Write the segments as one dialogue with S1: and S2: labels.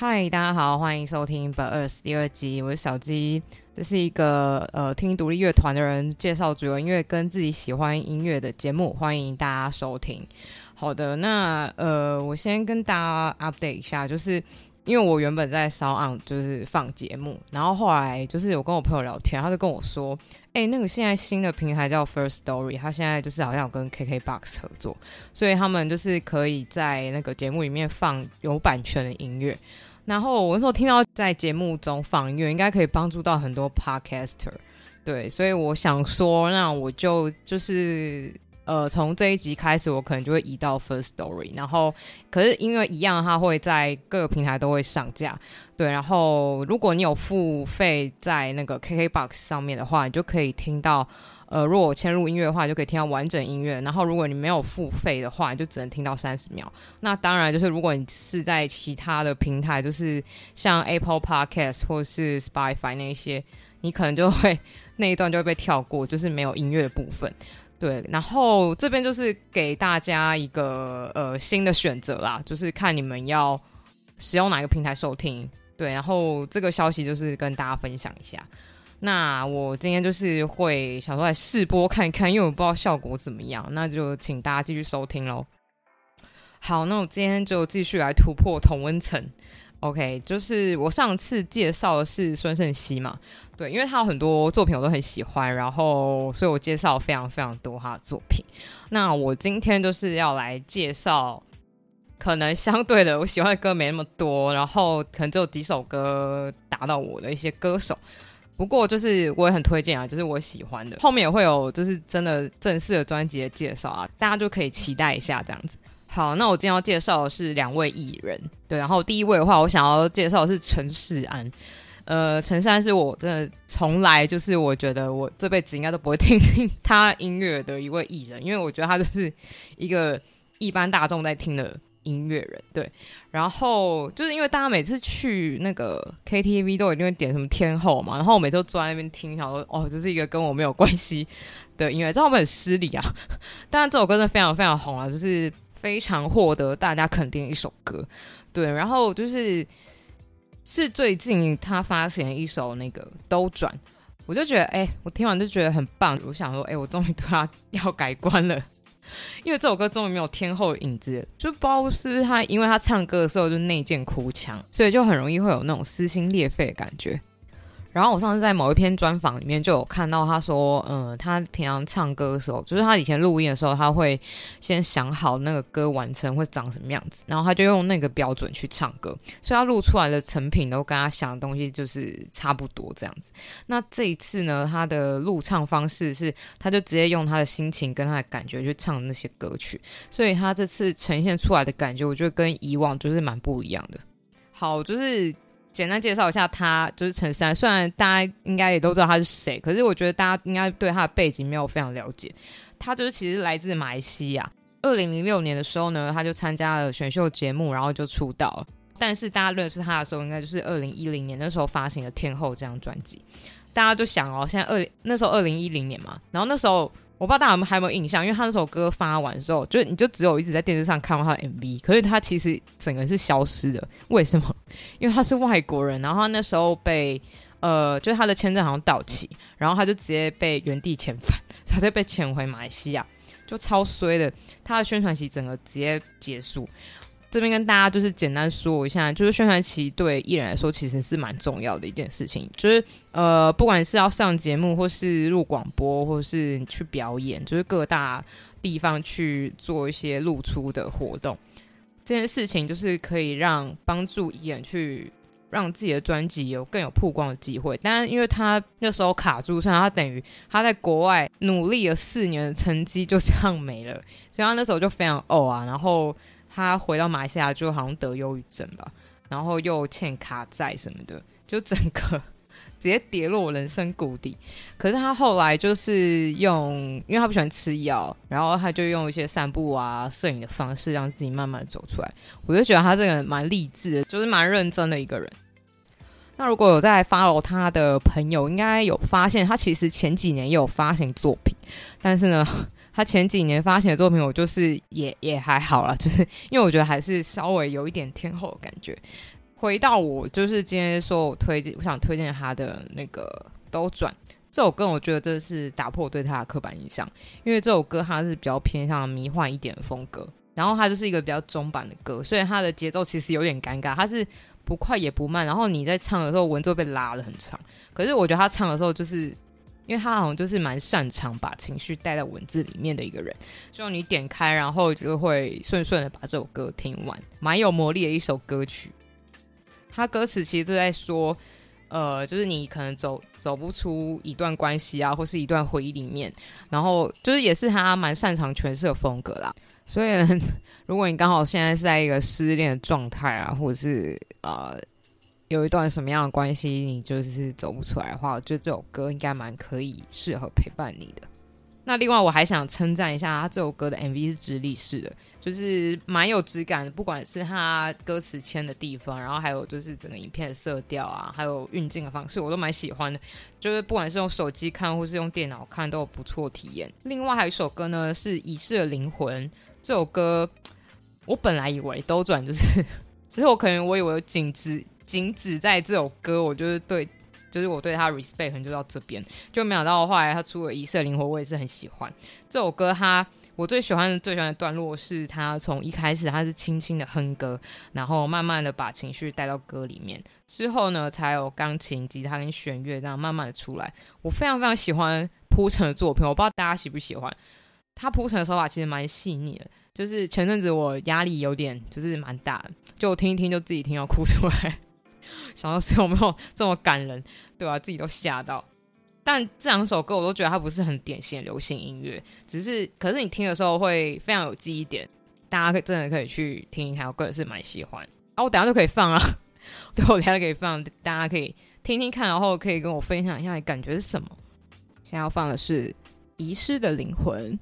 S1: 嗨，大家好，欢迎收听《本二十第二集》，我是小鸡。这是一个呃听独立乐团的人介绍主流音乐跟自己喜欢音乐的节目，欢迎大家收听。好的，那呃，我先跟大家 update 一下，就是因为我原本在烧 on 就是放节目，然后后来就是有跟我朋友聊天，他就跟我说。哎，那个现在新的平台叫 First Story，他现在就是好像有跟 KKBOX 合作，所以他们就是可以在那个节目里面放有版权的音乐。然后我那时候听到在节目中放音乐，应该可以帮助到很多 Podcaster，对，所以我想说，那我就就是。呃，从这一集开始，我可能就会移到 First Story，然后可是因为一样，它会在各个平台都会上架，对。然后如果你有付费在那个 KKBOX 上面的话，你就可以听到，呃，如果我嵌入音乐的话，就可以听到完整音乐。然后如果你没有付费的话，你就只能听到三十秒。那当然就是如果你是在其他的平台，就是像 Apple Podcast 或是 Spotify 那些，你可能就会那一段就会被跳过，就是没有音乐的部分。对，然后这边就是给大家一个呃新的选择啦，就是看你们要使用哪个平台收听。对，然后这个消息就是跟大家分享一下。那我今天就是会想说来试播看一看，因为我不知道效果怎么样，那就请大家继续收听喽。好，那我今天就继续来突破同温层。OK，就是我上次介绍的是孙盛熙嘛，对，因为他有很多作品我都很喜欢，然后所以我介绍非常非常多他的作品。那我今天就是要来介绍，可能相对的我喜欢的歌没那么多，然后可能只有几首歌达到我的一些歌手。不过就是我也很推荐啊，就是我喜欢的，后面也会有就是真的正式的专辑的介绍啊，大家就可以期待一下这样子。好，那我今天要介绍的是两位艺人，对，然后第一位的话，我想要介绍的是陈世安，呃，陈世安是我真的从来就是我觉得我这辈子应该都不会听他音乐的一位艺人，因为我觉得他就是一个一般大众在听的音乐人，对，然后就是因为大家每次去那个 KTV 都一定会点什么天后嘛，然后我每次都坐在那边听，想说哦，这是一个跟我没有关系的音乐，这会不会很失礼啊？当然这首歌真的非常非常红啊，就是。非常获得大家肯定一首歌，对，然后就是是最近他发行一首那个都转，我就觉得哎，我听完就觉得很棒，我想说哎，我终于对他要改观了，因为这首歌终于没有天后的影子，就不知道是不是他，因为他唱歌的时候就内建哭腔，所以就很容易会有那种撕心裂肺的感觉。然后我上次在某一篇专访里面就有看到他说，嗯，他平常唱歌的时候，就是他以前录音的时候，他会先想好那个歌完成会长什么样子，然后他就用那个标准去唱歌，所以他录出来的成品都跟他想的东西就是差不多这样子。那这一次呢，他的录唱方式是，他就直接用他的心情跟他的感觉去唱那些歌曲，所以他这次呈现出来的感觉，我觉得跟以往就是蛮不一样的。好，就是。简单介绍一下他，就是陈珊。虽然大家应该也都知道他是谁，可是我觉得大家应该对他的背景没有非常了解。他就是其实来自马来西亚。二零零六年的时候呢，他就参加了选秀节目，然后就出道了。但是大家认识他的时候，应该就是二零一零年那时候发行的《天后》这张专辑。大家就想哦，现在二那时候二零一零年嘛，然后那时候。我不知道大家还有没有印象，因为他那首歌发完之后，就你就只有一直在电视上看到他的 MV，可是他其实整个是消失的。为什么？因为他是外国人，然后他那时候被呃，就是他的签证好像到期，然后他就直接被原地遣返，他就被遣回马来西亚，就超衰的。他的宣传期整个直接结束。这边跟大家就是简单说一下，就是宣传期对艺人来说其实是蛮重要的一件事情，就是呃，不管是要上节目，或是录广播，或是去表演，就是各大地方去做一些露出的活动，这件事情就是可以让帮助艺人去让自己的专辑有更有曝光的机会。但因为他那时候卡住，所以他等于他在国外努力了四年的成绩就这样没了，所以他那时候就非常哦啊，然后。他回到马来西亚就好像得忧郁症吧，然后又欠卡债什么的，就整个直接跌落人生谷底。可是他后来就是用，因为他不喜欢吃药，然后他就用一些散步啊、摄影的方式，让自己慢慢走出来。我就觉得他这个人蛮励志的，就是蛮认真的一个人。那如果有在 follow 他的朋友，应该有发现他其实前几年也有发行作品，但是呢。他前几年发行的作品，我就是也也还好了，就是因为我觉得还是稍微有一点天后的感觉。回到我就是今天说我推荐，我想推荐他的那个兜转这首歌，我觉得这是打破我对他的刻板印象，因为这首歌它是比较偏向迷幻一点的风格，然后它就是一个比较中版的歌，所以它的节奏其实有点尴尬，它是不快也不慢，然后你在唱的时候文字被拉的很长，可是我觉得他唱的时候就是。因为他好像就是蛮擅长把情绪带到文字里面的一个人，就你点开，然后就会顺顺的把这首歌听完，蛮有魔力的一首歌曲。他歌词其实都在说，呃，就是你可能走走不出一段关系啊，或是一段回忆里面，然后就是也是他蛮擅长诠释的风格啦。所以，如果你刚好现在是在一个失恋的状态啊，或者是呃。有一段什么样的关系，你就是走不出来的话，我觉得这首歌应该蛮可以适合陪伴你的。那另外，我还想称赞一下他这首歌的 MV 是直立式的，就是蛮有质感的。不管是他歌词签的地方，然后还有就是整个影片的色调啊，还有运镜的方式，我都蛮喜欢的。就是不管是用手机看或是用电脑看，都有不错体验。另外还有一首歌呢，是《遗失的灵魂》这首歌，我本来以为兜转就是，其实我可能我以为仅止。仅止在这首歌，我就是对，就是我对他 respect 可能就到这边，就没想到后来他出了《一色灵魂》，我也是很喜欢这首歌。他我最喜欢的、最喜欢的段落是他从一开始他是轻轻的哼歌，然后慢慢的把情绪带到歌里面，之后呢才有钢琴、吉他跟弦乐这样慢慢的出来。我非常非常喜欢铺陈的作品，我不知道大家喜不喜欢。他铺陈的手法其实蛮细腻的，就是前阵子我压力有点就是蛮大的，就听一听就自己听要哭出来。想到是有没有 这么感人，对吧？自己都吓到。但这两首歌我都觉得它不是很典型的流行音乐，只是可是你听的时候会非常有记忆点。大家可以真的可以去听一下，我个人是蛮喜欢。啊，我等下就可以放啊，对，我等下就可以放，大家可以听听看，然后可以跟我分享一下感觉是什么。现在要放的是《遗失的灵魂》。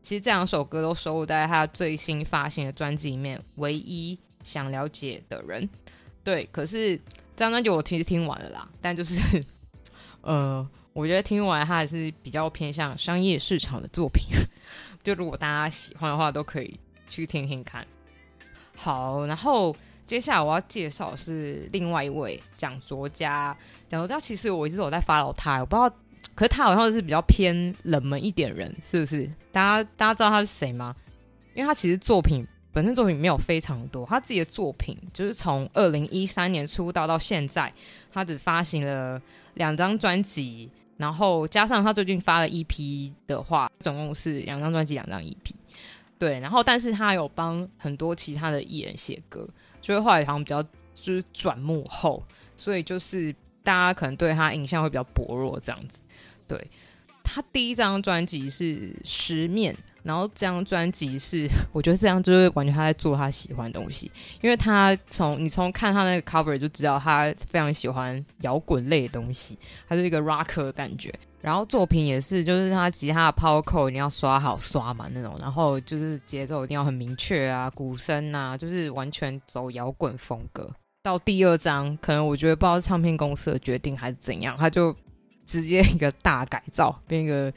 S1: 其实这两首歌都收录在他最新发行的专辑里面，《唯一想了解的人》。对，可是这张专辑我其实听完了啦，但就是，呃，我觉得听完它还是比较偏向商业市场的作品，就如果大家喜欢的话，都可以去听听看。好，然后接下来我要介绍是另外一位讲作家，讲作家其实我一直有在 follow 他，我不知道，可是他好像是比较偏冷门一点人，是不是？大家大家知道他是谁吗？因为他其实作品。本身作品没有非常多，他自己的作品就是从二零一三年出道到现在，他只发行了两张专辑，然后加上他最近发了一批的话，总共是两张专辑，两张 EP。对，然后但是他有帮很多其他的艺人写歌，就是后来好像比较就是转幕后，所以就是大家可能对他印象会比较薄弱这样子。对他第一张专辑是《十面》。然后这张专辑是，我觉得这样就是完全他在做他喜欢的东西，因为他从你从看他那个 cover 就知道他非常喜欢摇滚类的东西，他是一个 rocker 的感觉。然后作品也是，就是他吉他的 power cord 一定要刷好刷满那种，然后就是节奏一定要很明确啊，鼓声啊，就是完全走摇滚风格。到第二张，可能我觉得不知道是唱片公司的决定还是怎样，他就直接一个大改造，变一个。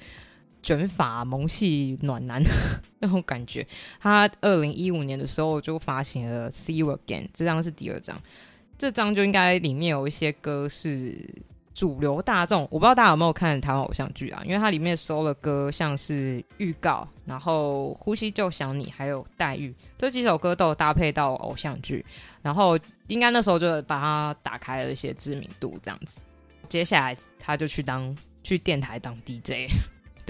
S1: 卷发萌系暖男 那种感觉，他二零一五年的时候就发行了《See You Again》，这张是第二张，这张就应该里面有一些歌是主流大众，我不知道大家有没有看台湾偶像剧啊？因为它里面收了歌，像是预告，然后《呼吸就想你》，还有《黛玉》这几首歌都有搭配到偶像剧，然后应该那时候就把它打开了一些知名度，这样子。接下来他就去当去电台当 DJ。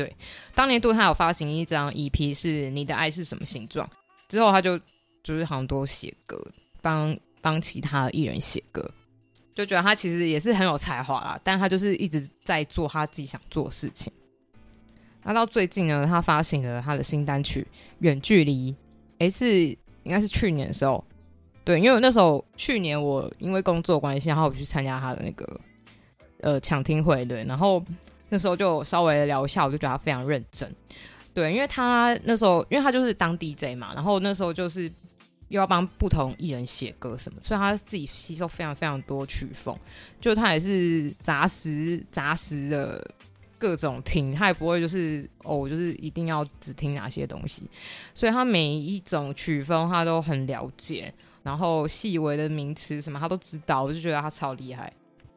S1: 对，当年度他有发行一张 EP，是你的爱是什么形状？之后他就就是好像多写歌，帮帮其他艺人写歌，就觉得他其实也是很有才华啦。但他就是一直在做他自己想做的事情。那到最近呢，他发行了他的新单曲《远距离》，诶，是应该是去年的时候，对，因为我那时候去年我因为工作关系，然后我去参加他的那个呃抢听会，对，然后。那时候就稍微聊一下，我就觉得他非常认真，对，因为他那时候，因为他就是当 DJ 嘛，然后那时候就是又要帮不同艺人写歌什么，所以他自己吸收非常非常多曲风，就他也是杂食杂食的各种听，他也不会就是哦，就是一定要只听哪些东西，所以他每一种曲风他都很了解，然后细微的名词什么他都知道，我就觉得他超厉害。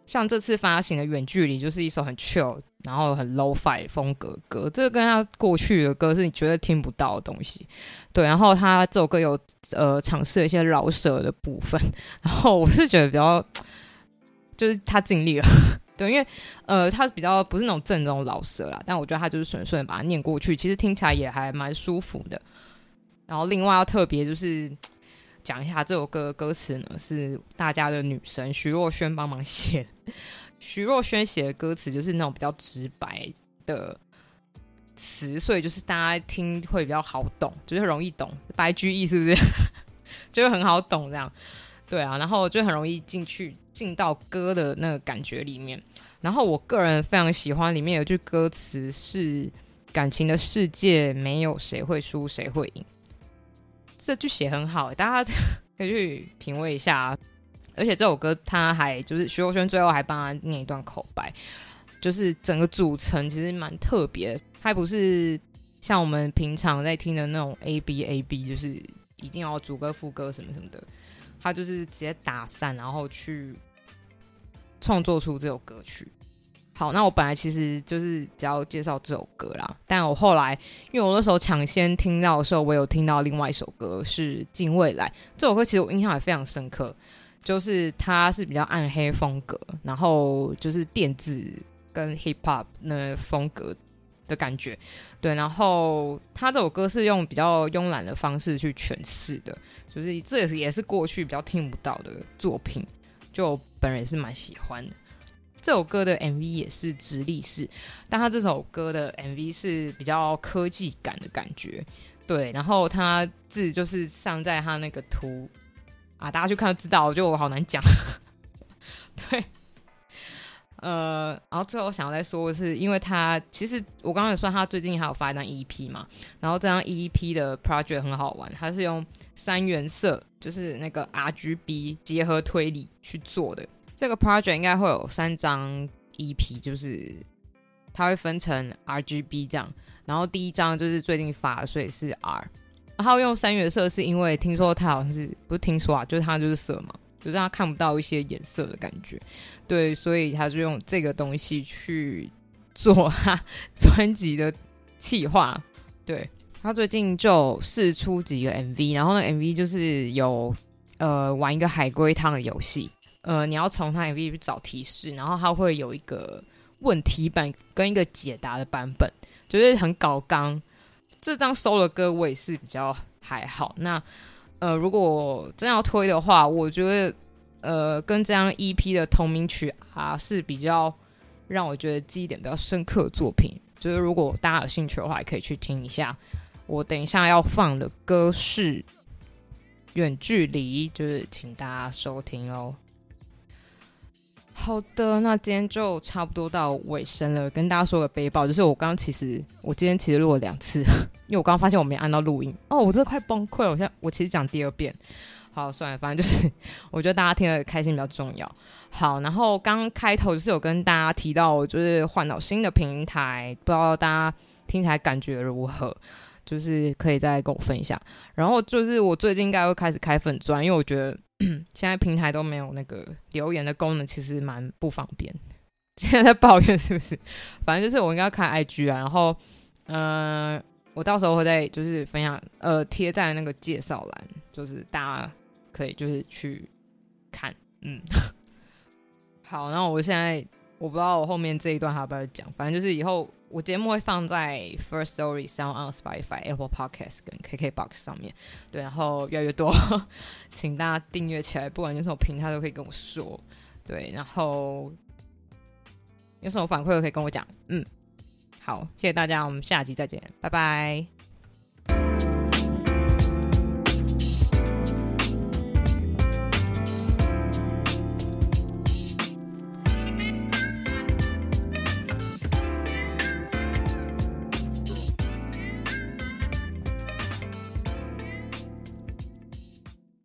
S1: 像这次发行的《远距离》就是一首很 chill，然后很 low fi 风格歌，这个跟他过去的歌是你绝对听不到的东西。对，然后他这首歌有呃尝试了一些饶舌的部分，然后我是觉得比较，就是他尽力了。对，因为呃他比较不是那种正宗老舌啦，但我觉得他就是顺顺把它念过去，其实听起来也还蛮舒服的。然后另外要特别就是。讲一下这首歌的歌词呢，是大家的女神徐若瑄帮忙写。徐若瑄写的歌词就是那种比较直白的词，所以就是大家听会比较好懂，就是容易懂。白居易是不是？就会很好懂这样。对啊，然后就很容易进去进到歌的那个感觉里面。然后我个人非常喜欢里面有句歌词是：感情的世界没有谁会输，谁会赢。这句写很好，大家 可以去品味一下。而且这首歌他还就是徐若瑄最后还帮他念一段口白，就是整个组成其实蛮特别。它不是像我们平常在听的那种 A B A B，就是一定要主歌副歌什么什么的，他就是直接打散，然后去创作出这首歌曲。好，那我本来其实就是只要介绍这首歌啦，但我后来因为我那时候抢先听到的时候，我有听到另外一首歌是《近未来》这首歌，其实我印象也非常深刻，就是它是比较暗黑风格，然后就是电子跟 hip hop 那风格的感觉，对，然后他这首歌是用比较慵懒的方式去诠释的，就是这也是也是过去比较听不到的作品，就本人是蛮喜欢的。这首歌的 MV 也是直立式，但他这首歌的 MV 是比较科技感的感觉，对。然后他字就是上在他那个图啊，大家去看就知道，我觉得我好难讲。对，呃，然后最后想要再说的是，因为他其实我刚刚有说他最近还有发一张 EP 嘛，然后这张 EP 的 project 很好玩，它是用三原色，就是那个 RGB 结合推理去做的。这个 project 应该会有三张 EP，就是它会分成 RGB 这样，然后第一张就是最近发，所以是 R。然后用三原色是因为听说它好像是不是听说啊，就是它就是色嘛，就让它看不到一些颜色的感觉。对，所以他就用这个东西去做他专辑的企划。对他最近就试出几个 MV，然后那 MV 就是有呃玩一个海龟汤的游戏。呃，你要从他 MV 去找提示，然后它会有一个问题版跟一个解答的版本，就是很搞刚。这张收了歌我也是比较还好。那呃，如果真要推的话，我觉得呃，跟这张 EP 的同名曲啊是比较让我觉得记忆点比较深刻的作品。就是如果大家有兴趣的话，也可以去听一下。我等一下要放的歌是《远距离》，就是请大家收听哦。好的，那今天就差不多到尾声了，跟大家说个背包，就是我刚刚其实我今天其实录了两次，因为我刚刚发现我没按到录音哦，我真的快崩溃了。我现在我其实讲第二遍，好算了，反正就是我觉得大家听得开心比较重要。好，然后刚开头就是有跟大家提到，就是换到新的平台，不知道大家听起来感觉如何？就是可以再跟我分享。然后就是我最近应该会开始开粉钻，因为我觉得。现在平台都没有那个留言的功能，其实蛮不方便。现在在抱怨是不是？反正就是我应该开 IG 啊，然后，呃，我到时候会再就是分享，呃，贴在那个介绍栏，就是大家可以就是去看。嗯，好，那我现在我不知道我后面这一段还要不要讲，反正就是以后。我节目会放在 First Story、Sound on Spotify、Apple Podcast 跟 KKBox 上面，对，然后越来越多，请大家订阅起来，不管用什么平台都可以跟我说，对，然后有什么反馈都可以跟我讲，嗯，好，谢谢大家，我们下集再见，拜拜。